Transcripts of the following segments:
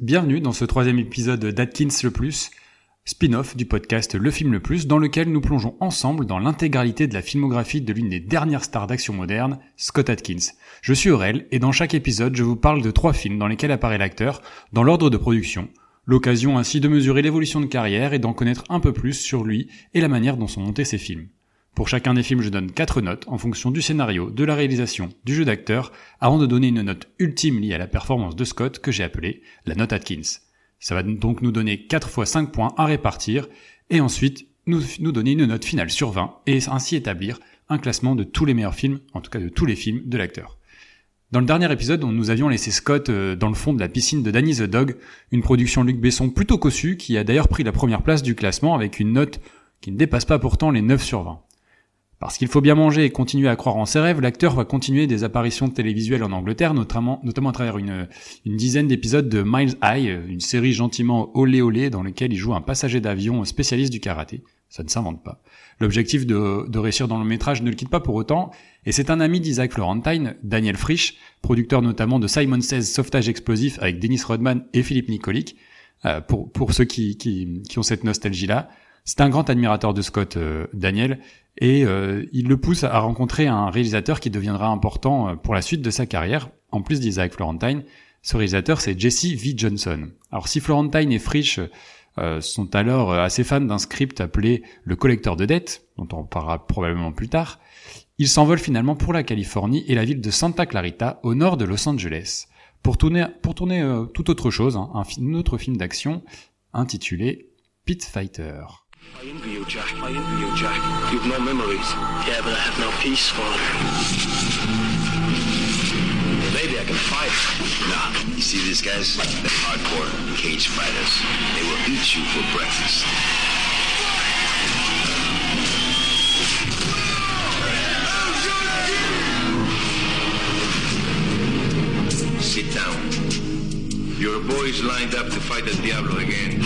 Bienvenue dans ce troisième épisode d'Atkins le Plus, spin-off du podcast Le Film le Plus, dans lequel nous plongeons ensemble dans l'intégralité de la filmographie de l'une des dernières stars d'action moderne, Scott Atkins. Je suis Aurel, et dans chaque épisode, je vous parle de trois films dans lesquels apparaît l'acteur, dans l'ordre de production, l'occasion ainsi de mesurer l'évolution de carrière et d'en connaître un peu plus sur lui et la manière dont sont montés ses films. Pour chacun des films, je donne 4 notes en fonction du scénario, de la réalisation, du jeu d'acteur, avant de donner une note ultime liée à la performance de Scott que j'ai appelée la note Atkins. Ça va donc nous donner 4 fois 5 points à répartir, et ensuite nous, nous donner une note finale sur 20, et ainsi établir un classement de tous les meilleurs films, en tout cas de tous les films de l'acteur. Dans le dernier épisode, nous avions laissé Scott euh, dans le fond de la piscine de Danny the Dog, une production Luc Besson plutôt cossue qui a d'ailleurs pris la première place du classement avec une note qui ne dépasse pas pourtant les 9 sur 20. Parce qu'il faut bien manger et continuer à croire en ses rêves, l'acteur va continuer des apparitions télévisuelles en Angleterre, notamment, notamment à travers une, dizaine d'épisodes de Miles High, une série gentiment olé olé dans laquelle il joue un passager d'avion spécialiste du karaté. Ça ne s'invente pas. L'objectif de, réussir dans le métrage ne le quitte pas pour autant, et c'est un ami d'Isaac Florentine, Daniel Frisch, producteur notamment de Simon Says Sauvetage Explosif avec Dennis Rodman et Philippe Nicolic, euh, pour, pour ceux qui, qui, qui ont cette nostalgie-là. C'est un grand admirateur de Scott, euh, Daniel, et euh, il le pousse à rencontrer un réalisateur qui deviendra important euh, pour la suite de sa carrière, en plus d'Isaac Florentine. Ce réalisateur, c'est Jesse V. Johnson. Alors si Florentine et Frisch sont alors assez fans d'un script appelé Le collecteur de dettes, dont on parlera probablement plus tard, ils s'envolent finalement pour la Californie et la ville de Santa Clarita, au nord de Los Angeles, pour tourner, pour tourner tout autre chose, hein, un, un autre film d'action intitulé Pit Fighter. I envy you, Jack. I envy you, Jack. You've no memories. Yeah, but I have no peace, Father. Maybe I can fight. Nah, you see these guys? They're hardcore cage fighters. They will eat you for breakfast. Sit down. Your boy's lined up to fight the Diablo again.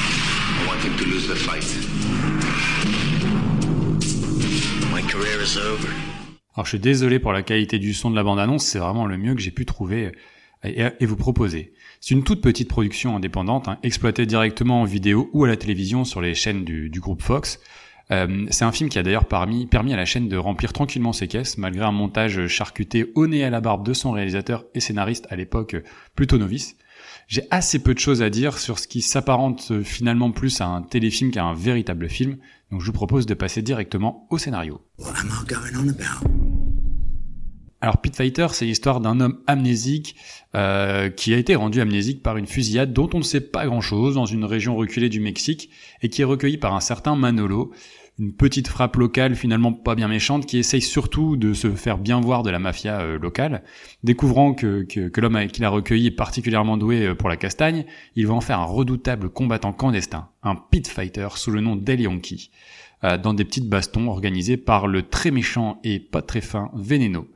Alors je suis désolé pour la qualité du son de la bande-annonce, c'est vraiment le mieux que j'ai pu trouver et, et vous proposer. C'est une toute petite production indépendante, hein, exploitée directement en vidéo ou à la télévision sur les chaînes du, groupe Fox. Euh, c'est un film qui a d'ailleurs permis, permis à la chaîne de remplir tranquillement ses caisses, malgré un montage charcuté au nez à la barbe de son réalisateur et scénariste à l'époque plutôt novice. J'ai assez peu de choses à dire sur ce qui s'apparente euh, finalement plus à un téléfilm qu'à un véritable film, donc je vous propose de passer directement au scénario. Alors Pit Fighter, c'est l'histoire d'un homme amnésique euh, qui a été rendu amnésique par une fusillade dont on ne sait pas grand-chose dans une région reculée du Mexique et qui est recueilli par un certain Manolo, une petite frappe locale finalement pas bien méchante qui essaye surtout de se faire bien voir de la mafia euh, locale. Découvrant que, que, que l'homme qu'il a recueilli est particulièrement doué euh, pour la castagne, il va en faire un redoutable combattant clandestin, un pit fighter sous le nom d'El Yankee, euh, dans des petites bastons organisées par le très méchant et pas très fin Veneno.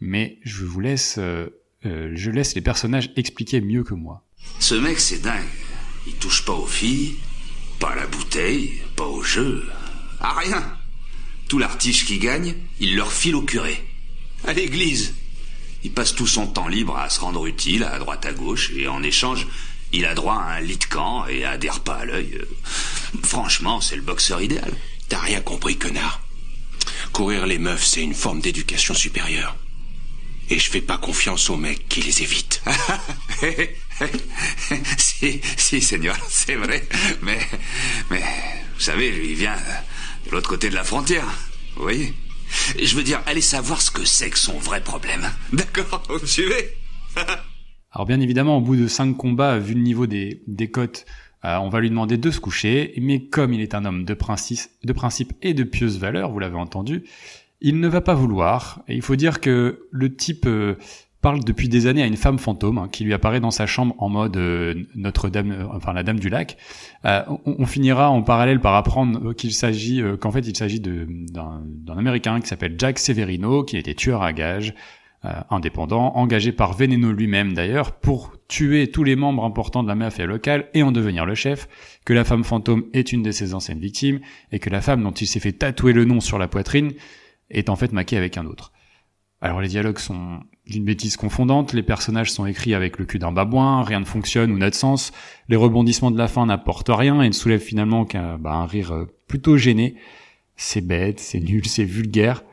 Mais je vous laisse, euh, je laisse les personnages expliquer mieux que moi. Ce mec, c'est dingue. Il touche pas aux filles, pas à la bouteille, pas au jeu, à rien. Tout l'artige qui gagne, il leur file au curé. À l'église. Il passe tout son temps libre à se rendre utile à droite à gauche, et en échange, il a droit à un lit de camp et à des repas à l'œil. Franchement, c'est le boxeur idéal. T'as rien compris, connard. Courir les meufs, c'est une forme d'éducation supérieure. Et je fais pas confiance aux mecs qui les évitent. si, si, Seigneur, c'est vrai. Mais, mais, vous savez, lui, il vient l'autre côté de la frontière. Vous voyez Je veux dire, allez savoir ce que c'est que son vrai problème. D'accord Vous suivez? Alors bien évidemment, au bout de cinq combats, vu le niveau des, des cotes, euh, on va lui demander de se coucher, mais comme il est un homme de principe, de principe et de pieuse valeur, vous l'avez entendu, il ne va pas vouloir. Et il faut dire que le type euh, parle depuis des années à une femme fantôme hein, qui lui apparaît dans sa chambre en mode euh, Notre-Dame, euh, enfin la Dame du Lac. Euh, on, finira en parallèle par apprendre qu'il s'agit, qu'en fait il s'agit d'un Américain qui s'appelle Jack Severino, qui était tueur à gages, indépendant, engagé par Veneno lui-même d'ailleurs pour tuer tous les membres importants de la mafia locale et en devenir le chef, que la femme fantôme est une de ses anciennes victimes et que la femme dont il s'est fait tatouer le nom sur la poitrine est en fait maquée avec un autre. Alors les dialogues sont d'une bêtise confondante, les personnages sont écrits avec le cul d'un babouin, rien ne fonctionne ou n'a de sens, les rebondissements de la fin n'apportent rien et ne soulèvent finalement qu'un bah, un rire euh, plutôt gêné. C'est bête, c'est nul, c'est vulgaire.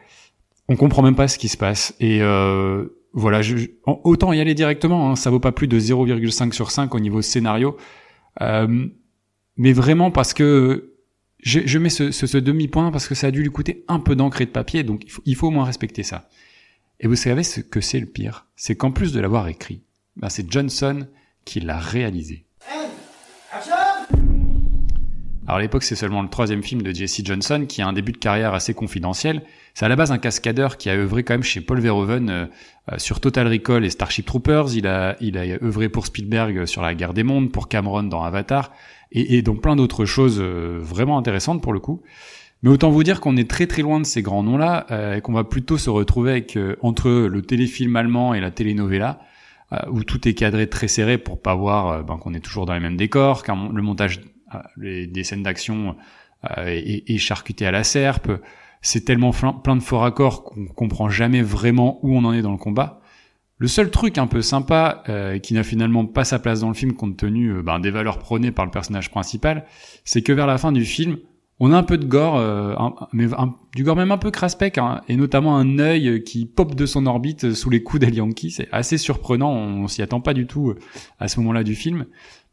On comprend même pas ce qui se passe. Et euh, voilà, je, autant y aller directement, hein, ça vaut pas plus de 0,5 sur 5 au niveau scénario. Euh, mais vraiment parce que je, je mets ce, ce, demi-point parce que ça a dû lui coûter un peu d'encre et de papier, donc il faut au moins respecter ça. Et vous savez ce que c'est le pire? C'est qu'en plus de l'avoir écrit, ben c'est Johnson qui l'a réalisé. Alors à l'époque, c'est seulement le troisième film de Jesse Johnson qui a un début de carrière assez confidentiel. C'est à la base un cascadeur qui a œuvré quand même chez Paul Verhoeven euh, euh, sur Total Recall et Starship Troopers. Il a, il a œuvré pour Spielberg sur La Guerre des Mondes, pour Cameron dans Avatar et, et donc plein d'autres choses euh, vraiment intéressantes pour le coup. Mais autant vous dire qu'on est très très loin de ces grands noms-là euh, et qu'on va plutôt se retrouver avec euh, entre le téléfilm allemand et la telenovela euh, où tout est cadré très serré pour pas voir ben, qu'on est toujours dans les mêmes décors, car le montage les, des scènes d'action est, est, charcuté à la serpe. C'est tellement plein de faux raccords qu'on comprend jamais vraiment où on en est dans le combat. Le seul truc un peu sympa euh, qui n'a finalement pas sa place dans le film compte tenu ben, des valeurs prônées par le personnage principal, c'est que vers la fin du film, on a un peu de gore, euh, mais du gore même un peu craspec, hein, et notamment un œil qui pop de son orbite sous les coups d'Elianki. C'est assez surprenant, on, s'y attend pas du tout euh, à ce moment-là du film.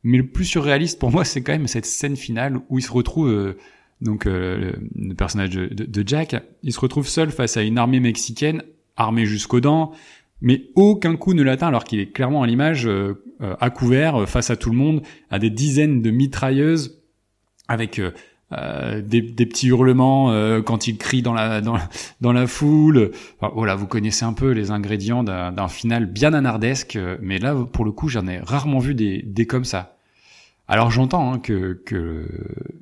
Mais le plus surréaliste pour moi, c'est quand même cette scène finale où il se retrouve, euh, donc le, personnage de, Jack, il se retrouve seul face à une armée mexicaine, armée jusqu'aux dents, mais aucun coup ne l'atteint alors qu'il est clairement à l'image, à couvert, face à tout le monde, à des dizaines de mitrailleuses, avec euh, des, des, petits hurlements euh, quand il crie dans la dans, dans la foule. Voilà, vous connaissez un peu les ingrédients d'un final bien anardesque, mais là pour le coup j'en ai rarement vu des, des comme ça. Alors j'entends hein, que, que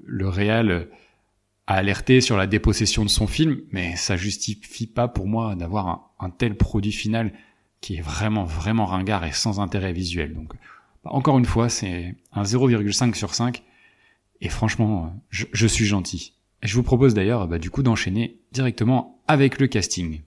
le réal a alerté sur la dépossession de son film, mais ça justifie pas pour moi d'avoir un, un, tel produit final qui est vraiment vraiment ringard et sans intérêt visuel. Donc encore une fois, c'est un 0,5 sur 5 et franchement, je, je suis gentil. Et je vous propose d'ailleurs bah, du coup d'enchaîner directement avec le casting.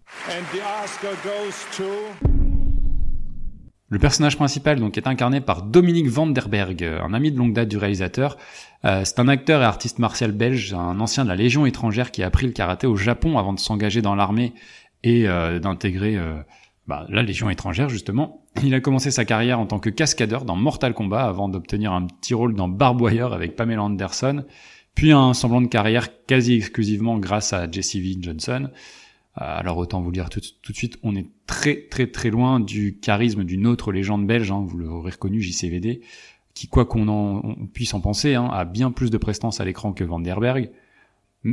Le personnage principal donc est incarné par Dominique Vanderberg, un ami de longue date du réalisateur. Euh, c'est un acteur et artiste martial belge, un ancien de la Légion étrangère qui a appris le karaté au Japon avant de s'engager dans l'armée et euh, d'intégrer euh, bah, la Légion étrangère justement. Il a commencé sa carrière en tant que cascadeur dans Mortal Kombat avant d'obtenir un petit rôle dans Barbwire avec Pamela Anderson, puis un semblant de carrière quasi exclusivement grâce à Jesse V. Johnson. Euh, alors autant vous dire tout, de suite, on est très très très loin du charisme d'une autre légende belge, hein, vous l'aurez reconnu, JCVD, qui quoi qu'on en puisse en penser, hein, a bien plus de prestance à l'écran que Vanderberg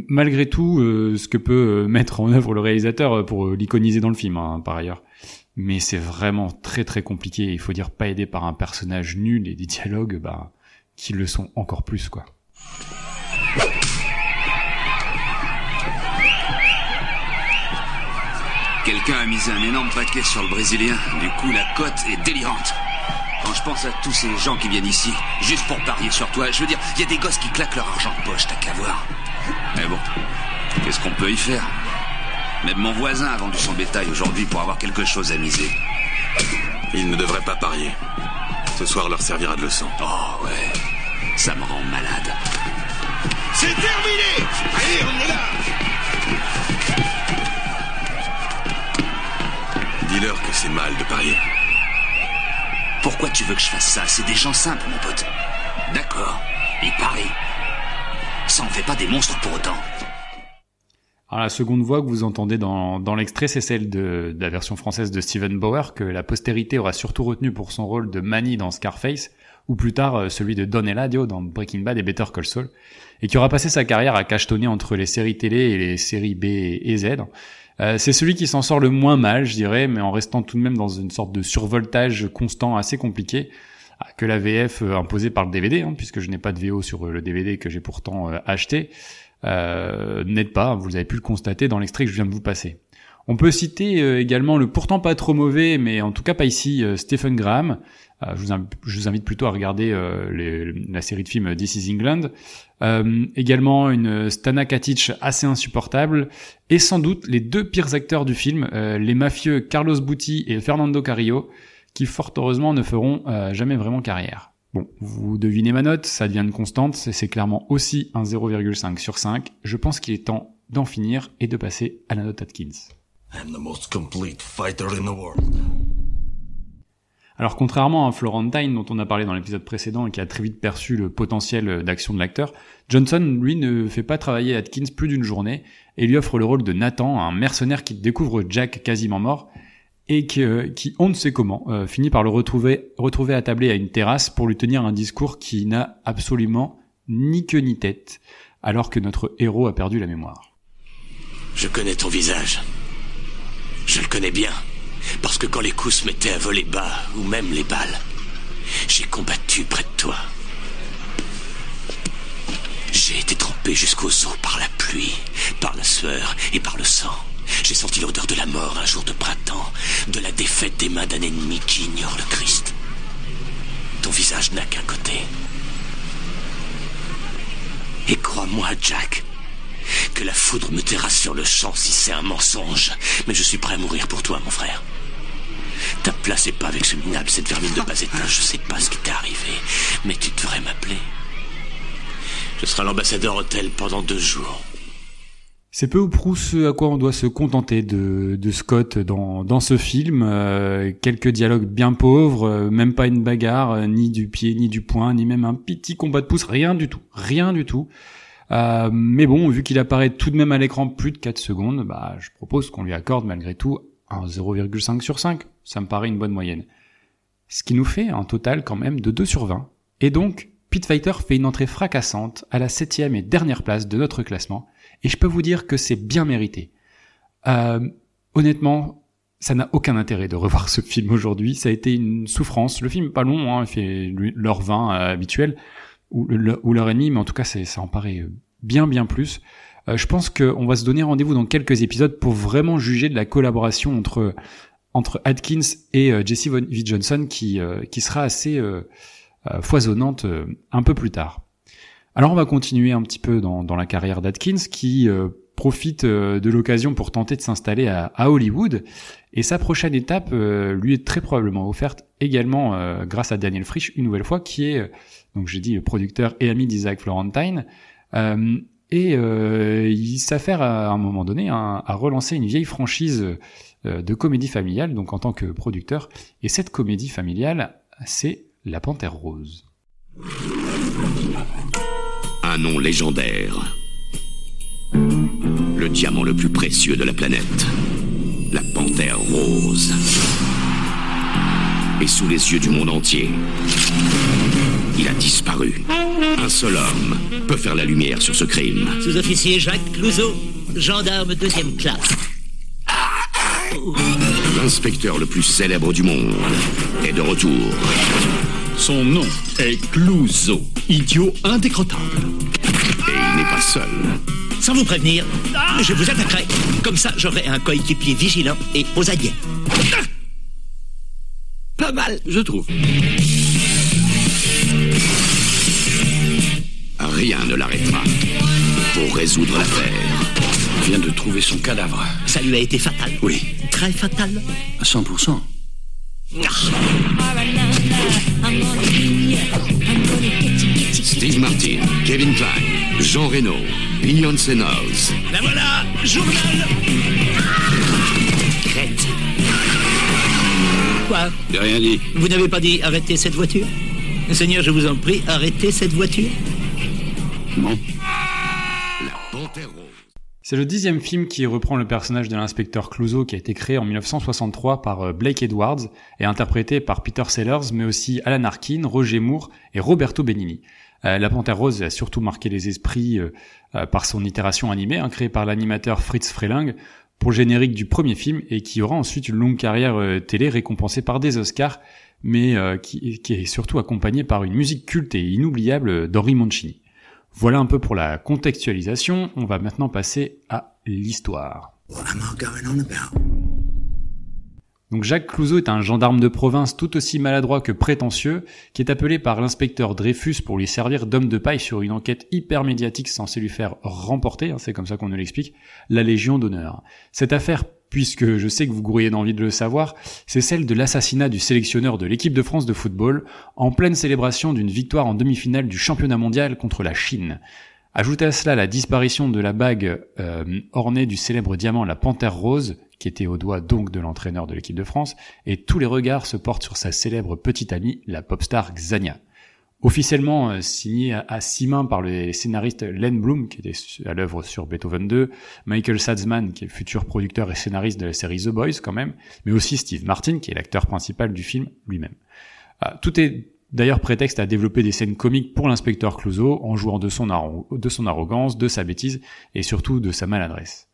malgré tout euh, ce que peut euh, mettre en œuvre le réalisateur pour l'iconiser dans le film, hein, par ailleurs. Mais c'est vraiment très très compliqué. Il faut dire pas aidé par un personnage nul et des dialogues, bah, qui le sont encore plus, quoi. Quelqu'un a misé un énorme paquet sur le Brésilien. Du coup, la cote est délirante. Quand je pense à tous ces gens qui viennent ici, juste pour parier sur toi, je veux dire, il y a des gosses qui claquent leur argent de poche, t'as qu'à voir. Mais bon, qu'est-ce qu'on peut y faire? Même mon voisin a vendu son bétail aujourd'hui pour avoir quelque chose à miser. Il ne devrait pas parier. Ce soir leur servira de leçon. Oh ouais, ça me rend malade. C'est terminé Allez, on est là Dis-leur que c'est mal de parier. Pourquoi tu veux que je fasse ça? C'est des gens simples, mon pote. D'accord, ils parient. Ça en fait pas des monstres pour autant. Alors la seconde voix que vous entendez dans, dans l'extrait, c'est celle de, de, la version française de Steven Bauer, que la postérité aura surtout retenu pour son rôle de Manny dans Scarface, ou plus tard euh, celui de Don Eladio dans Breaking Bad et Better Call Saul, et qui aura passé sa carrière à cachetonner entre les séries télé et les séries B et Z. Euh, c'est celui qui s'en sort le moins mal, je dirais, mais en restant tout de même dans une sorte de survoltage constant assez compliqué que la VF euh, imposée par le DVD, hein, puisque je n'ai pas de VO sur euh, le DVD que j'ai pourtant acheté, euh, n'aide pas, vous avez pu le constater dans l'extrait que je viens de vous passer. On peut citer également le pourtant pas trop mauvais, mais en tout cas pas ici, Stephen Graham, je vous, je, vous invite plutôt à regarder la série de films This is England. également une Stana Katic assez insupportable et sans doute les deux pires acteurs du film, les mafieux Carlos Butti et Fernando Carrillo, qui fort heureusement ne feront jamais vraiment carrière. Bon, vous devinez ma note, ça devient une constante, c'est clairement aussi un 0,5 sur 5. Je pense qu'il est temps d'en finir et de passer à la note Atkins. Alors contrairement à Florentine dont on a parlé dans l'épisode précédent et qui a très vite perçu le potentiel d'action de l'acteur, Johnson lui ne fait pas travailler Atkins plus d'une journée et lui offre le rôle de Nathan, un mercenaire qui découvre Jack quasiment mort et qui, on ne sait comment, euh, finit par le retrouver, retrouver attablé à une terrasse pour lui tenir un discours qui n'a absolument ni queue ni tête, alors que notre héros a perdu la mémoire. Je connais ton visage. Je le connais bien. Parce que quand les coups se mettaient à voler bas, ou même les balles, j'ai combattu près de toi. J'ai été trempé jusqu'aux os par la pluie, par la sueur et par le sang. J'ai senti l'odeur de la mort un jour de printemps, de la défaite des mains d'un ennemi qui ignore le Christ. Ton visage n'a qu'un côté. Et crois-moi, Jack, que la foudre me terrasse sur le champ si c'est un mensonge. Mais je suis prêt à mourir pour toi, mon frère. Ta place n'est pas avec ce minable, cette vermine de bas étage. Je sais pas ce qui t'est arrivé, mais tu devrais m'appeler. Je serai l'ambassadeur hôtel pendant deux jours. C'est peu ou prou ce à quoi on doit se contenter de, Scott dans, dans ce film. Euh, quelques dialogues bien pauvres, euh, même pas une bagarre, euh, ni du pied, ni du poing, ni même un petit combat de pouce, rien du tout, rien du tout. mais bon, vu qu'il apparaît tout de même à l'écran plus de 4 secondes, bah, je propose qu'on lui accorde malgré tout un 0,5 sur 5. Ça me paraît une bonne moyenne. Ce qui nous fait un total quand même de 2 sur 20. Et donc, Pit Fighter fait une entrée fracassante à la septième et dernière place de notre classement, et je peux vous dire que c'est bien mérité. Euh, honnêtement, ça n'a aucun intérêt de revoir ce film aujourd'hui. Ça a été une souffrance. Le film pas long, hein, il fait l'heure 20 euh, habituelle ou, l'heure et demie, mais en tout cas, ça en paraît bien bien plus. Euh, je pense qu'on va se donner rendez-vous dans quelques épisodes pour vraiment juger de la collaboration entre entre Atkins et euh, Jesse V. Johnson qui qui sera assez foisonnante un peu plus tard. Alors on va continuer un petit peu dans, dans la carrière d'Atkins qui euh, profite euh, de l'occasion pour tenter de s'installer à, Hollywood. Et sa prochaine étape euh, lui est très probablement offerte également grâce à Daniel Frisch une nouvelle fois qui est donc j'ai dit producteur et ami d'Isaac Florentine. Et il s'affaire à, un moment donné à, à, relancer une vieille franchise de comédie familiale donc en tant que producteur. Et cette comédie familiale c'est La Panthère Rose un nom légendaire. Le diamant le plus précieux de la planète. La panthère rose. Et sous les yeux du monde entier, il a disparu. Un seul homme peut faire la lumière sur ce crime. Sous-officier Jacques Clouseau, gendarme deuxième classe. L'inspecteur le plus célèbre du monde est de retour. Son nom est Clouseau, idiot indécrottable. Et il n'est pas seul. Sans vous prévenir, je vous attaquerai. Comme ça, j'aurai un coéquipier vigilant et aux aguets. Pas mal, je trouve. Rien ne l'arrêtera. Pour résoudre l'affaire. On vient de trouver son cadavre. Ça lui a été fatal Oui. Très fatal À 100%. Steve Martin, Kevin Klein, Jean Reno, Beyoncé Knowles. La voilà, journal Crête. Quoi? J'ai rien dit. Vous n'avez pas dit arrêtez cette voiture? Seigneur, je vous en prie, arrêtez cette voiture. Non. C'est le dixième film qui reprend le personnage de l'inspecteur Clouseau qui a été créé en 1963 par euh, Blake Edwards et interprété par Peter Sellers, mais aussi Alan Arkin, Roger Moore et Roberto Benigni. Euh, la Panthère Rose a surtout marqué les esprits euh, par son itération animée, hein, créée par l'animateur Fritz Freling pour le générique du premier film et qui aura ensuite une longue carrière télé récompensée par des Oscars, mais qui, qui, est surtout accompagnée par une musique culte et inoubliable d'Henri Mancini. Voilà un peu pour la contextualisation, on va maintenant passer à l'histoire. Donc Jacques Clouseau est un gendarme de province tout aussi maladroit que prétentieux, qui est appelé par l'inspecteur Dreyfus pour lui servir d'homme de paille sur une enquête hyper médiatique censée lui faire remporter, hein, c'est comme ça qu'on nous l'explique, la Légion d'honneur. Cette affaire puisque je sais que vous grouillez d'envie de le savoir, c'est celle de l'assassinat du sélectionneur de l'équipe de France de football en pleine célébration d'une victoire en demi-finale du championnat mondial contre la Chine. Ajoutez à cela la disparition de la bague euh, ornée du célèbre diamant la Panthère Rose, qui était au doigt donc de l'entraîneur de l'équipe de France, et tous les regards se portent sur sa célèbre petite amie, la pop star Xania officiellement euh, signé à, six mains par le scénariste Len Bloom, qui était à l'œuvre sur Beethoven 2, Michael Sadsman, qui est le futur producteur et scénariste de la série The Boys quand même, mais aussi Steve Martin, qui est l'acteur principal du film lui-même. Euh, tout est d'ailleurs prétexte à développer des scènes comiques pour l'inspecteur Clouseau, en jouant de son, arrogance, de sa bêtise, et surtout de sa maladresse.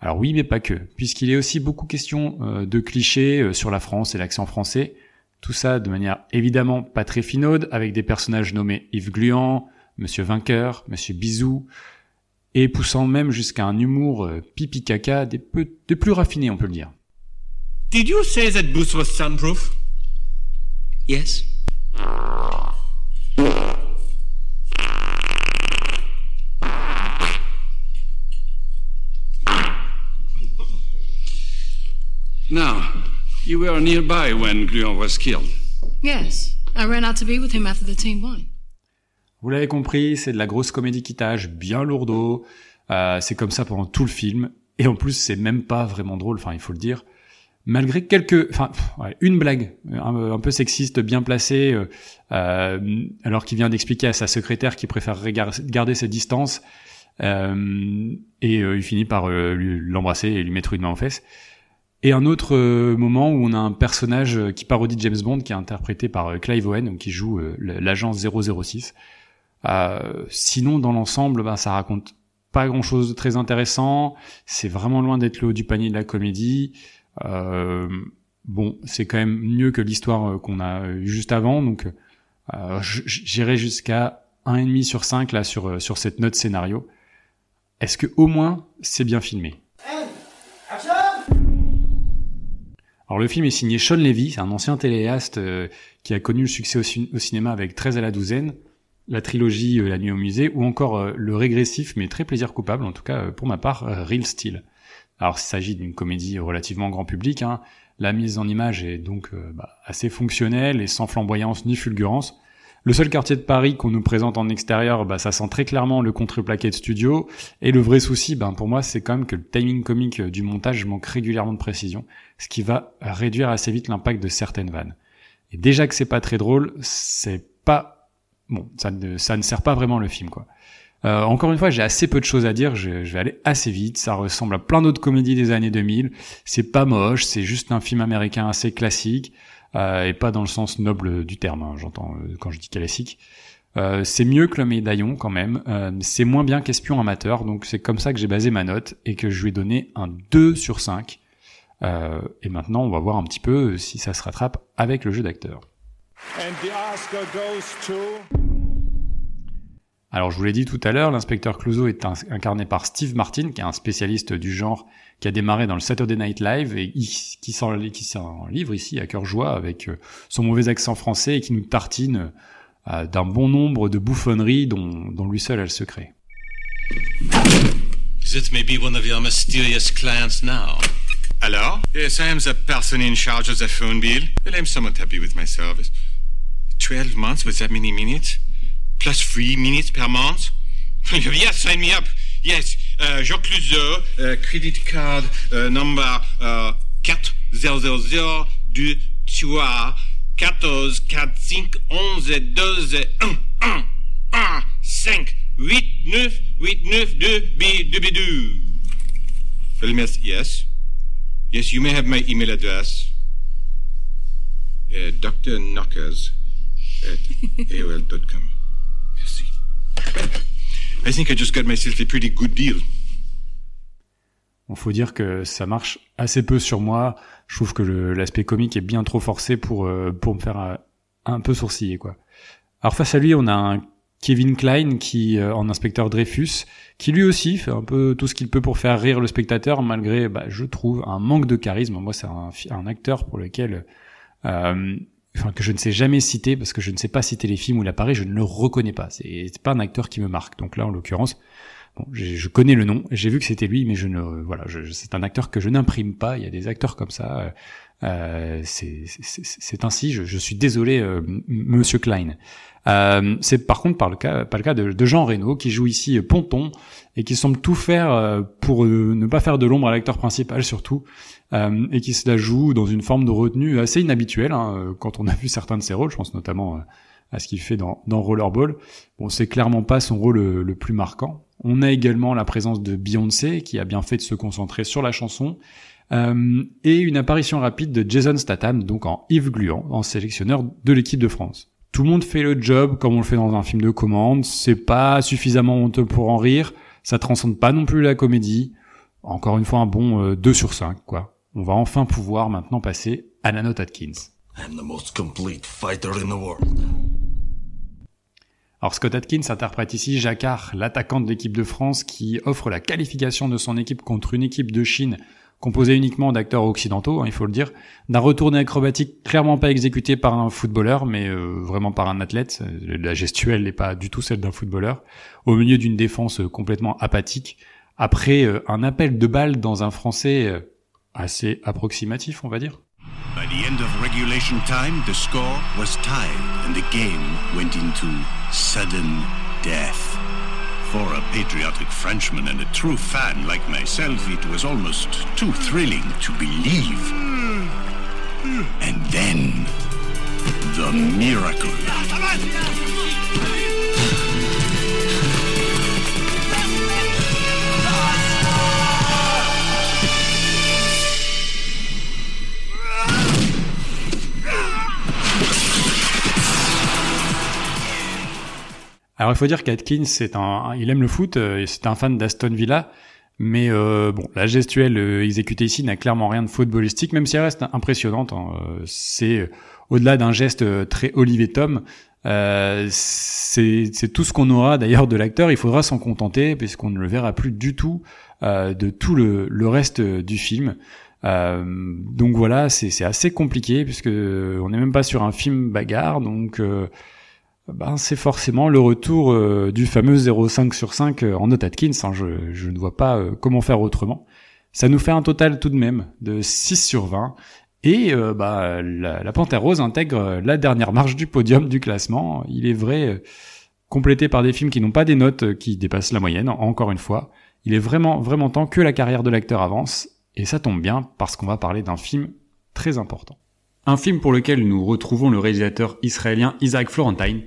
Alors oui, mais pas que, puisqu'il est aussi beaucoup question euh, de clichés sur la France et l'accent français, tout ça de manière évidemment pas très finaude, avec des personnages nommés Yves Gluant, Monsieur Vainqueur, Monsieur Bisou, et poussant même jusqu'à un humour euh, pipi caca des, plus raffinés, on peut le dire. Did you say that booth was soundproof? Yes. Now, You were nearby when Gluon was killed. Yes. I ran out to be with him after the team won. Vous l'avez compris, c'est de la grosse comédie qui tâche, bien lourdeau. Euh, c'est comme ça pendant tout le film. Et en plus, c'est même pas vraiment drôle, enfin, il faut le dire. Malgré quelques, enfin, ouais, une blague un, peu sexiste, bien placée, euh, euh, alors qu'il vient d'expliquer à sa secrétaire qu'il préfère garder ses distances, euh, et euh, il finit par euh, l'embrasser et lui mettre une main aux fesses. Et un autre euh, moment où on a un personnage euh, qui parodie James Bond, qui est interprété par euh, Clive Owen, qui joue l'agent 006. sinon, dans l'ensemble, ben, ça raconte pas grand-chose de très intéressant. C'est vraiment loin d'être le haut du panier de la comédie. bon, c'est quand même mieux que l'histoire qu'on a juste avant, donc j'irai jusqu'à 1,5 sur 5 là sur, sur cette note scénario. Est-ce que au moins c'est bien filmé? Alors le film est signé Sean Levy, c'est un ancien téléaste euh, qui a connu le succès au, cinéma avec 13 à la douzaine, la trilogie euh, La nuit au musée, ou encore euh, le régressif mais très plaisir coupable, en tout cas pour ma part, Real Steel. Alors il s'agit d'une comédie relativement grand public, hein. la mise en image est donc bah, assez fonctionnelle et sans flamboyance ni fulgurance. Le seul quartier de Paris qu'on nous présente en extérieur, bah, ça sent très clairement le contreplaqué de studio. Et le vrai souci, ben, pour moi, c'est quand même que le timing comique du montage manque régulièrement de précision, ce qui va réduire assez vite l'impact de certaines vannes. Et déjà que c'est pas très drôle, c'est pas bon, ça ne, sert pas vraiment le film, quoi. Euh, encore une fois, j'ai assez peu de choses à dire, je, je, vais aller assez vite, ça ressemble à plein d'autres comédies des années 2000, c'est pas moche, c'est juste un film américain assez classique, euh, et pas dans le sens noble du terme, hein, j'entends euh, quand je dis classique. Euh, c'est mieux que le médaillon quand même, c'est moins bien qu'espion amateur, donc c'est comme ça que j'ai basé ma note et que je lui ai donné un 2 sur 5. et maintenant on va voir un petit peu si ça se rattrape avec le jeu d'acteur. Alors je vous l'ai dit tout à l'heure, l'inspecteur Clouseau est incarné par Steve Martin, qui est un spécialiste du genre qui a démarré dans le Saturday Night Live et qui s'en livre ici à cœur joie avec euh, son mauvais accent français et qui nous tartine euh, d'un bon nombre de bouffonneries dont, dont lui seul a le secret. Is it maybe one of your mysterious clients now? Hello? Yes, I am the person in charge of the phone bill. Well, I'm somewhat happy with my service. Twelve months with that many minutes? plus three minutes per month? yes, sign me up. Yes, uh, Jean Clouseau, uh, credit card uh, number uh, 4002 3 14 4 5 11 12 1 1 1 5 8 9 8 9 2 B 2 B2. Well, yes. Yes, you may have my email address. Uh, Dr. Knockers at AOL.com. I think I just got myself a pretty good deal. Il faut dire que ça marche assez peu sur moi. Je trouve que l'aspect comique est bien trop forcé pour euh, pour me faire euh, un, peu sourciller quoi. Alors face à lui, on a un Kevin Klein qui en inspecteur Dreyfus, qui lui aussi fait un peu tout ce qu'il peut pour faire rire le spectateur malgré, bah, je trouve, un manque de charisme. Moi, c'est un, un, acteur pour lequel que je ne sais jamais citer parce que je ne sais pas citer les films où il apparaît, je ne le reconnais pas. C'est pas un acteur qui me marque. Donc là, en l'occurrence, bon, je connais le nom, j'ai vu que c'était lui, mais je ne, voilà, c'est un acteur que je n'imprime pas. Il y a des acteurs comme ça. Euh, c'est ainsi. Je, je, suis désolé, euh, Monsieur Klein. Euh, c'est par contre par le cas, pas le cas de, de, Jean Reno qui joue ici Ponton et qui semble tout faire euh, pour euh, ne pas faire de l'ombre à l'acteur principal surtout et qui se la joue dans une forme de retenue assez inhabituelle hein, quand on a vu certains de ses rôles. Je pense notamment à ce qu'il fait dans, dans Rollerball. Bon, c'est clairement pas son rôle le, plus marquant. On a également la présence de Beyoncé qui a bien fait de se concentrer sur la chanson. Euh, et une apparition rapide de Jason Statham, donc en Yves Gluant, en sélectionneur de l'équipe de France. Tout le monde fait le job comme on le fait dans un film de commande, c'est pas suffisamment honteux pour en rire, ça transcende pas non plus la comédie. Encore une fois un bon 2 euh, sur 5 quoi. On va enfin pouvoir maintenant passer à la Atkins. Alors Scott Atkins interprète ici Jacquard, l'attaquant de l'équipe de France qui offre la qualification de son équipe contre une équipe de Chine composé uniquement d'acteurs occidentaux, hein, il faut le dire, d'un retourné acrobatique clairement pas exécuté par un footballeur, mais euh, vraiment par un athlète. La gestuelle n'est pas du tout celle d'un footballeur, au milieu d'une défense complètement apathique, après euh, un appel de balle dans un français euh, assez approximatif, on va dire. By the end of regulation time, the score was tied and the game went into sudden death. For a patriotic Frenchman and a true fan like myself, it was almost too thrilling to believe. And then, the miracle. Alors il faut dire qu'Atkins, c'est un, il aime le foot, euh, c'est un fan d'Aston Villa, mais euh, bon, la gestuelle euh, exécutée ici n'a clairement rien de footballistique, même si elle reste impressionnante. Hein. C'est au-delà d'un geste très Olivier Tom, c'est tout ce qu'on aura d'ailleurs de l'acteur. Il faudra s'en contenter puisqu'on ne le verra plus du tout de tout le, le, reste du film. donc voilà, c'est assez compliqué puisque on n'est même pas sur un film bagarre, donc ben, c'est forcément le retour euh, du fameux 0,5 sur 5 euh, en note Atkins. Hein, je, ne vois pas euh, comment faire autrement. Ça nous fait un total tout de même de 6 sur 20. Et bah, la, la, Panthère Rose intègre la dernière marche du podium du classement. Il est vrai, complété par des films qui n'ont pas des notes qui dépassent la moyenne, encore une fois. Il est vraiment, vraiment temps que la carrière de l'acteur avance. Et ça tombe bien parce qu'on va parler d'un film très important. Un film pour lequel nous retrouvons le réalisateur israélien Isaac Florentine,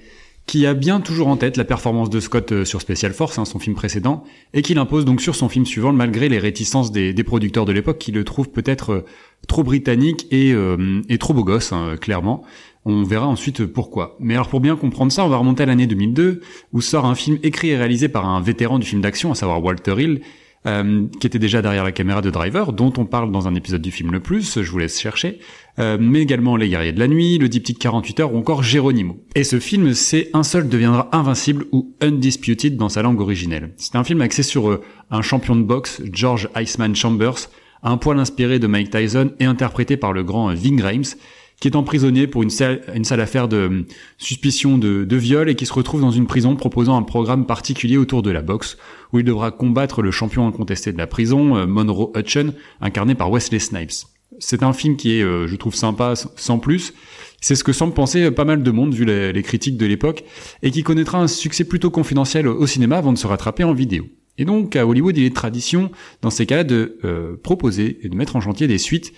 qui a bien toujours en tête la performance de Scott euh, sur Special Force, hein, son film précédent, et qui l'impose donc sur son film suivant malgré les réticences des, producteurs de l'époque qui le trouvent peut-être euh, trop britannique et, euh, et, trop beau gosse, hein, clairement. On verra ensuite pourquoi. Mais alors pour bien comprendre ça, on va remonter à l'année 2002, où sort un film écrit et réalisé par un vétéran du film d'action, à savoir Walter Hill, euh, qui était déjà derrière la caméra de Driver, dont on parle dans un épisode du film Le Plus, je vous laisse chercher, euh, mais également Les Guerriers de la Nuit, Le Diptyque 48 heures ou encore Geronimo. Et ce film, c'est Un seul deviendra invincible ou Undisputed dans sa langue originelle. C'est un film axé sur euh, un champion de boxe, George Iceman Chambers, un poil inspiré de Mike Tyson et interprété par le grand Ving Rhames, qui est emprisonné pour une sale, une affaire de euh, suspicion de, de, viol et qui se retrouve dans une prison proposant un programme particulier autour de la boxe, où il devra combattre le champion incontesté de la prison, euh, Monroe Hutchon, incarné par Wesley Snipes. C'est un film qui est, euh, je trouve, sympa sans plus. C'est ce que semble penser pas mal de monde vu les, les critiques de l'époque, et qui connaîtra un succès plutôt confidentiel au cinéma avant de se rattraper en vidéo. Et donc à Hollywood, il est tradition, dans ces cas-là, de proposer et de mettre en chantier des suites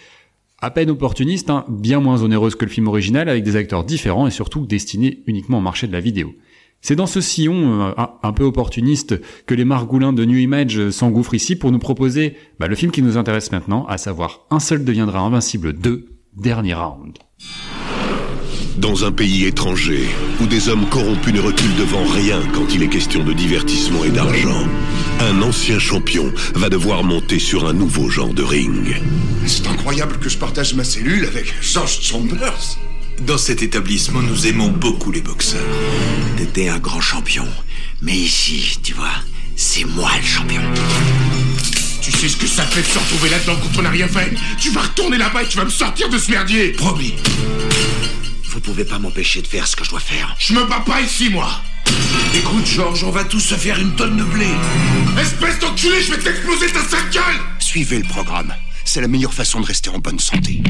à peine opportuniste, hein, bien moins onéreuse que le film original, avec des acteurs différents et surtout destinés uniquement au marché de la vidéo. C'est dans ce sillon euh, un, peu opportuniste que les margoulins de New Image s'engouffrent ici pour nous proposer bah, le film qui nous intéresse maintenant, à savoir Un seul deviendra invincible 2, dernier round. Dans un pays étranger, où des hommes corrompus ne reculent devant rien quand il est question de divertissement et d'argent, un ancien champion va devoir monter sur un nouveau genre de ring. C'est incroyable que je partage ma cellule avec George Chambers. Dans cet établissement, nous aimons beaucoup les boxeurs. T'étais un grand champion. Mais ici, tu vois, c'est moi le champion. Tu sais ce que ça fait de se retrouver là-dedans quand on n'a rien fait? Tu vas retourner là-bas et tu vas me sortir de ce merdier Promis. Vous pouvez pas m'empêcher de faire ce que je dois faire. Je me bats pas ici, moi Écoute, Georges, on va tous se faire une tonne de blé. Espèce d'enculé, je vais t'exploser ta sale gueule Suivez le programme. C'est la meilleure façon de rester en bonne santé.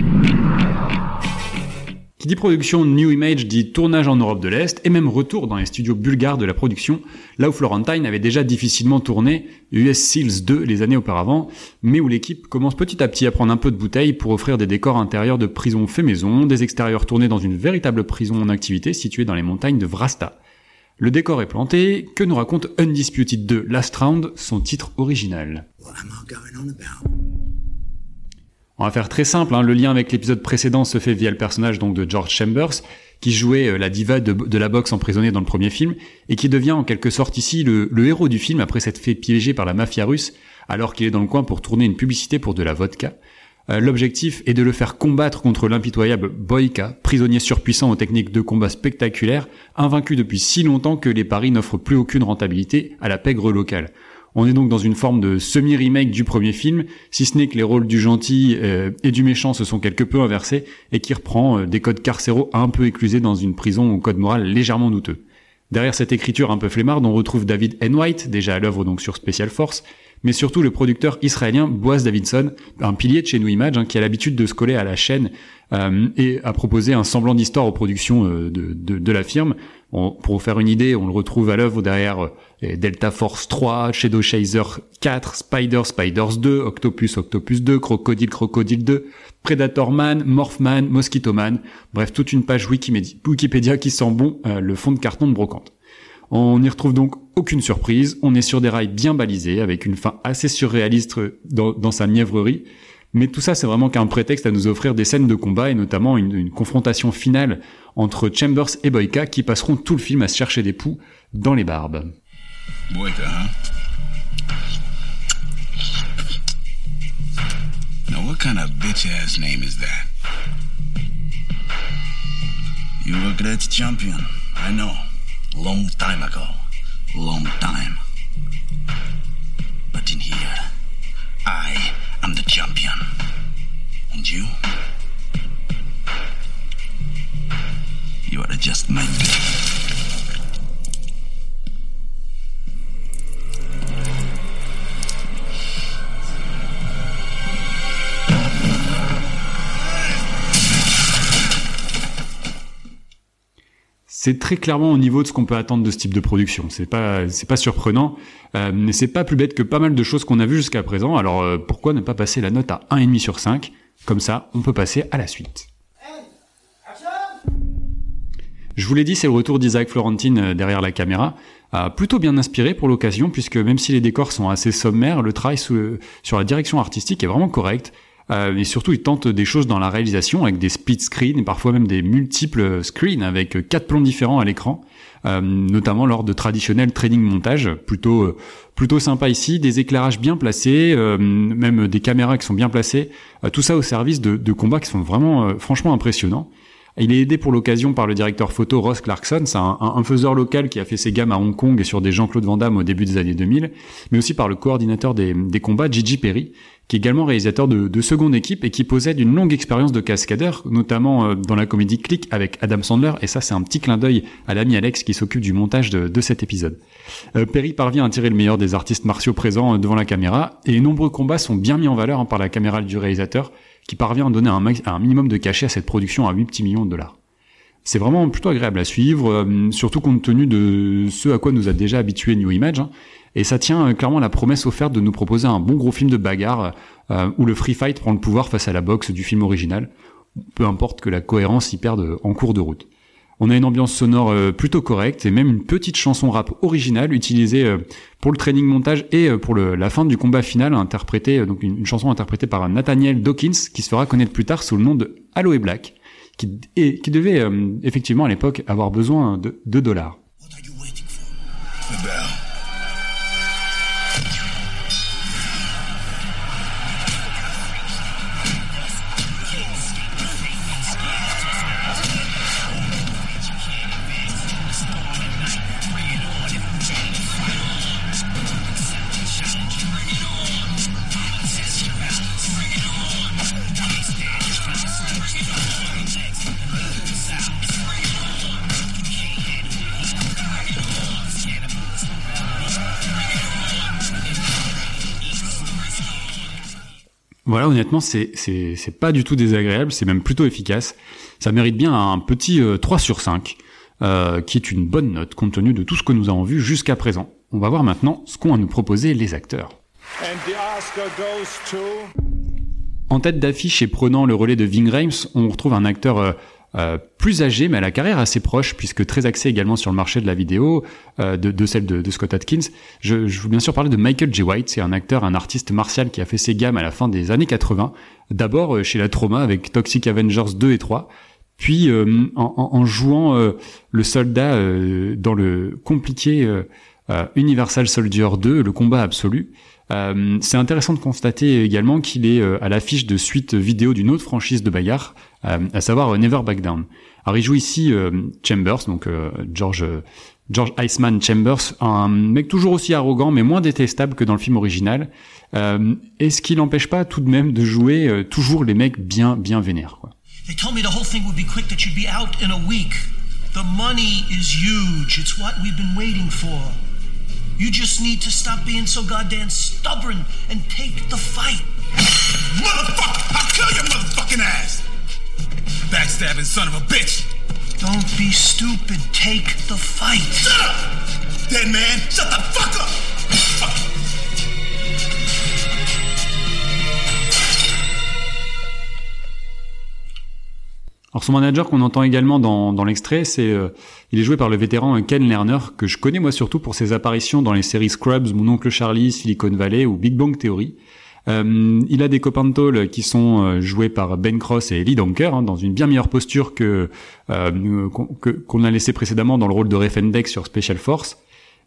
Qui dit production New Image dit tournage en Europe de l'Est et même retour dans les studios bulgares de la production, là où Florentine avait déjà difficilement tourné US Seals 2 les années auparavant, mais où l'équipe commence petit à petit à prendre un peu de bouteille pour offrir des décors intérieurs de prison fait maison, des extérieurs tournés dans une véritable prison en activité située dans les montagnes de Vrasta. Le décor est planté, que nous raconte Undisputed 2 Last Round, son titre original? Va faire très simple, hein. le lien avec l'épisode précédent se fait via le personnage donc de George Chambers, qui jouait euh, la diva de, la boxe emprisonnée dans le premier film, et qui devient en quelque sorte ici le, héros du film après s'être fait piéger par la mafia russe, alors qu'il est dans le coin pour tourner une publicité pour de la vodka. Euh, l'objectif est de le faire combattre contre l'impitoyable Boyka, prisonnier surpuissant aux techniques de combat spectaculaires, invaincu depuis si longtemps que les paris n'offrent plus aucune rentabilité à la pègre locale. On est donc dans une forme de semi-remake du premier film, si ce n'est que les rôles du gentil euh, et du méchant se sont quelque peu inversés et qui reprend euh, des codes carcéraux un peu éclusés dans une prison au code moral légèrement douteux. Derrière cette écriture un peu flemmarde, on retrouve David N. White, déjà à l'œuvre donc sur Special Force, mais surtout le producteur israélien Boaz Davidson, un pilier de chez New Image, hein, qui a l'habitude de se coller à la chaîne euh, et a proposé un semblant d'histoire aux productions de, la firme. Pour vous faire une idée, on le retrouve à l'œuvre derrière Delta Force 3, Shadow Chaser 4, Spider, Spiders 2, Octopus, Octopus 2, Crocodile, Crocodile 2, Predator Man, Morphman, Mosquito Man, bref toute une page Wikipédia qui sent bon euh, le fond de carton de brocante. On n'y retrouve donc aucune surprise, on est sur des rails bien balisés, avec une fin assez surréaliste dans, sa mièvrerie, mais tout ça c'est vraiment qu'un prétexte à nous offrir des scènes de combat et notamment une, confrontation finale entre Chambers et Boyka qui passeront tout le film à se chercher des poux dans les barbes. Boyka, huh? Now, what kind of bitch ass name is that? You were great champion, I know. Long time ago. Long time. But in here, I am the champion. And you? You are just my c'est très clairement au niveau de ce qu'on peut attendre de ce type de production. C'est pas pas surprenant, euh, mais c'est pas plus bête que pas mal de choses qu'on a vues jusqu'à présent. Alors euh, pourquoi ne pas passer la note à 1,5 sur 5 Comme ça, on peut passer à la suite. Je vous l'ai dit, c'est le retour d'Isaac Florentine euh, derrière la caméra, plutôt bien inspiré pour l'occasion, puisque même si les décors sont assez sommaires, le travail sur la direction artistique est vraiment correct. Euh, et surtout, il tente des choses dans la réalisation avec des split screens et parfois même des multiples screens avec quatre plans différents à l'écran, euh, notamment lors de traditionnels training montage, plutôt euh, plutôt sympa ici, des éclairages bien placés, même des caméras qui sont bien placées, tout ça au service de, de combats qui sont vraiment franchement impressionnants. Il est aidé pour l'occasion par le directeur photo Ross Clarkson, c'est un, un, faiseur local qui a fait ses gammes à Hong Kong et sur des Jean-Claude Van Damme au début des années 2000, mais aussi par le coordinateur des, des combats, Gigi Perry, qui est également réalisateur de, de, seconde équipe et qui possède une longue expérience de cascadeur, notamment euh, dans la comédie Click avec Adam Sandler, et ça c'est un petit clin d'œil à l'ami Alex qui s'occupe du montage de, cet épisode. Euh, Perry parvient à tirer le meilleur des artistes martiaux présents euh, devant la caméra, et nombreux combats sont bien mis en valeur hein, par la caméra du réalisateur, qui parvient à donner un, un minimum de cachet à cette production à 8 petits millions de dollars. C'est vraiment plutôt agréable à suivre, surtout compte tenu de ce à quoi nous a déjà habitué New Image. Hein. Et ça tient euh, clairement à la promesse offerte de nous proposer un bon gros film de bagarre euh, où le free fight prend le pouvoir face à la boxe du film original, peu importe que la cohérence y perde en cours de route. On a une ambiance sonore plutôt correcte et même une petite chanson rap originale utilisée pour le training montage et pour la fin du combat final, interprétée donc une, chanson interprétée par Nathaniel Dawkins qui se fera connaître plus tard sous le nom de Aloe Black, qui, devait euh, effectivement à l'époque avoir besoin de 2 dollars. Honnêtement, c'est c'est c'est pas du tout désagréable, c'est même plutôt efficace. Ça mérite bien un petit 3 sur 5, euh, qui est une bonne note compte tenu de tout ce que nous avons vu jusqu'à présent. On va voir maintenant ce qu'ont à nous proposer les acteurs. En tête d'affiche et prenant le relais de Ving Rhames, on retrouve un acteur euh, euh, plus âgé, mais à la carrière assez proche, puisque très axé également sur le marché de la vidéo, euh, de, de, celle de, de Scott Atkins. Je, je, veux bien sûr parler de Michael J. White, c'est un acteur, un artiste martial qui a fait ses gammes à la fin des années 80, d'abord euh, chez la Trauma avec Toxic Avengers 2 et 3, puis euh, en, en, jouant le soldat dans le compliqué Universal Soldier 2, le combat absolu. Euh, c'est intéressant de constater également qu'il est à l'affiche de suite vidéo d'une autre franchise de bagarre, euh, à savoir Never Back Down. Alors il joue ici euh, Chambers, donc euh, George George Iceman Chambers, un mec toujours aussi arrogant mais moins détestable que dans le film original. Euh, et ce qui l'empêche pas tout de même de jouer euh, toujours les mecs bien bien vénères. Quoi? They told me the whole thing would be quick, out in a week. The money is huge. It's what we've been waiting for. You just need to stop being so goddamn stubborn and take the fight. Motherfucker! I'll kill your motherfucking ass! Backstabbing son of a bitch! Don't be stupid. Take the fight. Shut up! Dead man, shut the fuck up! Fuck. Alors son manager qu'on entend également dans, dans l'extrait, c'est euh, il est joué par le vétéran Ken Lerner que je connais moi surtout pour ses apparitions dans les séries Scrubs, Mon oncle Charlie, Silicon Valley ou Big Bang Theory. Euh, il a des copains de qui sont euh, joués par Ben Cross et Lee Donker hein, dans une bien meilleure posture que euh, qu'on a laissé précédemment dans le rôle de Refendex sur Special Force.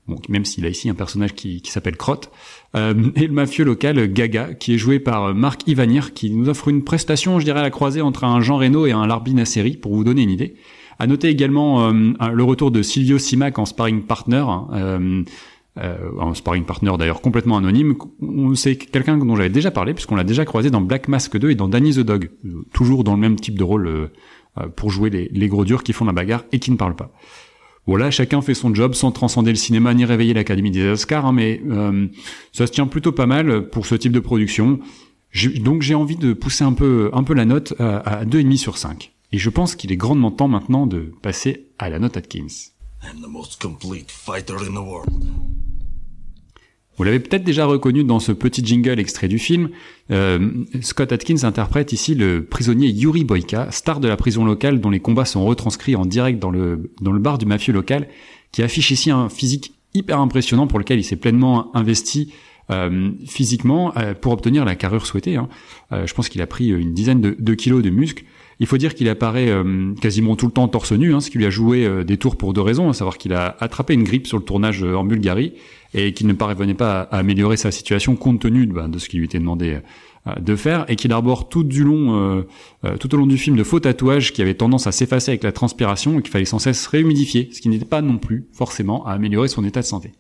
Bon, même s'il a ici un personnage qui, qui s'appelle Crotte, euh, et le mafieux local Gaga, qui est joué par Marc Ivanir, qui nous offre une prestation, je dirais, à la croisée entre un Jean Reno et un Larbin Nasseri, pour vous donner une idée. À noter également euh, le retour de Silvio Simac en sparring partner, hein, euh, euh, un sparring partner d'ailleurs complètement anonyme. C'est quelqu'un dont j'avais déjà parlé puisqu'on l'a déjà croisé dans Black Mask 2 et dans Danny the Dog, toujours dans le même type de rôle pour jouer les, les gros durs qui font la bagarre et qui ne parlent pas. Voilà, chacun fait son job sans transcender le cinéma ni réveiller l'Académie des Oscars, hein, mais euh, ça se tient plutôt pas mal pour ce type de production. Donc j'ai envie de pousser un peu, un peu la note à, à 2,5 sur 5. Et je pense qu'il est grandement temps maintenant de passer à la note Atkins. I'm the most complete fighter in the world. Vous l'avez peut-être déjà reconnu dans ce petit jingle extrait du film. Euh, Scott Atkins interprète ici le prisonnier Yuri Boyka, star de la prison locale dont les combats sont retranscrits en direct dans le, bar du mafieux local, qui affiche ici un physique hyper impressionnant pour lequel il s'est pleinement investi euh, physiquement euh, pour obtenir la carrure souhaitée. Hein. Je pense qu'il a pris une dizaine de kilos de muscles. Il faut dire qu'il apparaît euh, quasiment tout le temps torse nu, hein, ce qui lui a joué euh, des tours pour deux raisons, à savoir qu'il a attrapé une grippe sur le tournage en Bulgarie et qu'il ne parvenait pas à, améliorer sa situation compte tenu ben, de ce qui lui était demandé de faire et qu'il arbore tout du long, euh, tout au long du film de faux tatouages qui avaient tendance à s'effacer avec la transpiration et qu'il fallait sans cesse réhumidifier, ce qui n'était pas non plus forcément à améliorer son état de santé.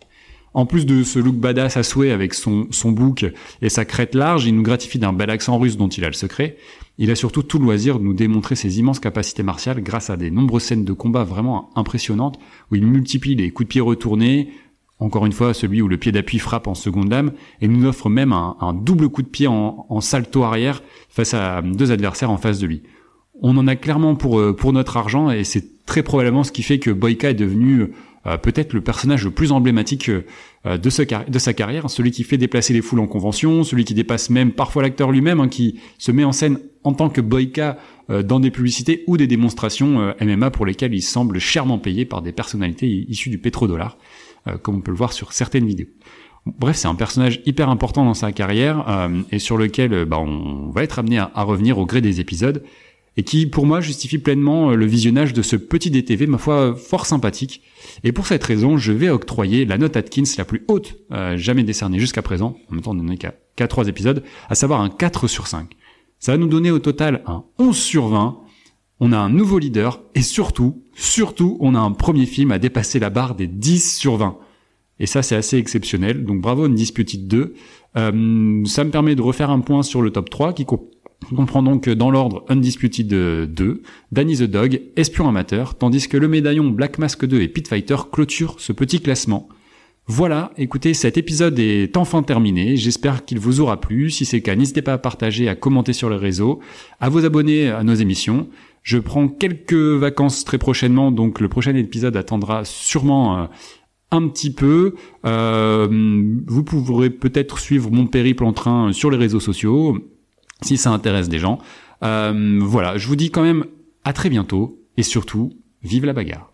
En plus de ce look badass à souhait avec son, son bouc et sa crête large, il nous gratifie d'un bel accent russe dont il a le secret. Il a surtout tout le loisir de nous démontrer ses immenses capacités martiales grâce à des nombreuses scènes de combat vraiment impressionnantes où il multiplie les coups de pied retournés, encore une fois celui où le pied d'appui frappe en seconde lame, et nous offre même un, un double coup de pied en, en, salto arrière face à deux adversaires en face de lui. On en a clairement pour, pour notre argent et c'est très probablement ce qui fait que Boyka est devenu euh, peut-être le personnage le plus emblématique euh, de, sa carrière, celui qui fait déplacer les foules en convention, celui qui dépasse même parfois l'acteur lui-même, hein, qui se met en scène en tant que boyka euh, dans des publicités ou des démonstrations MMA pour lesquelles il semble chèrement payé par des personnalités issues du pétrodollar, comme on peut le voir sur certaines vidéos. Bref, c'est un personnage hyper important dans sa carrière et sur lequel bah, on va être amené à revenir au gré des épisodes et qui, pour moi, justifie pleinement le visionnage de ce petit DTV, ma foi, fort sympathique. Et pour cette raison, je vais octroyer la note Atkins la plus haute euh, jamais décernée jusqu'à présent, en même temps on n'en est qu'à 3 épisodes, à savoir un 4 sur 5. Ça va nous donner au total un 11 sur 20, on a un nouveau leader, et surtout, surtout, on a un premier film à dépasser la barre des 10 sur 20. Et ça, c'est assez exceptionnel. Donc bravo Undisputed 2. Euh, ça me permet de refaire un point sur le top 3 qui, on comprend donc dans l'ordre Undisputed 2, Danny the Dog, Espion amateur, tandis que le médaillon Black Mask 2 et Pit Fighter clôturent ce petit classement. Voilà, écoutez, cet épisode est enfin terminé. J'espère qu'il vous aura plu. Si c'est le cas, n'hésitez pas à partager, à commenter sur les réseaux, à vous abonner à nos émissions. Je prends quelques vacances très prochainement, donc le prochain épisode attendra sûrement euh, un petit peu. Euh, vous pourrez peut-être suivre mon périple en train sur les réseaux sociaux, si ça intéresse des gens. Euh, voilà, je vous dis quand même à très bientôt, et surtout, vive la bagarre.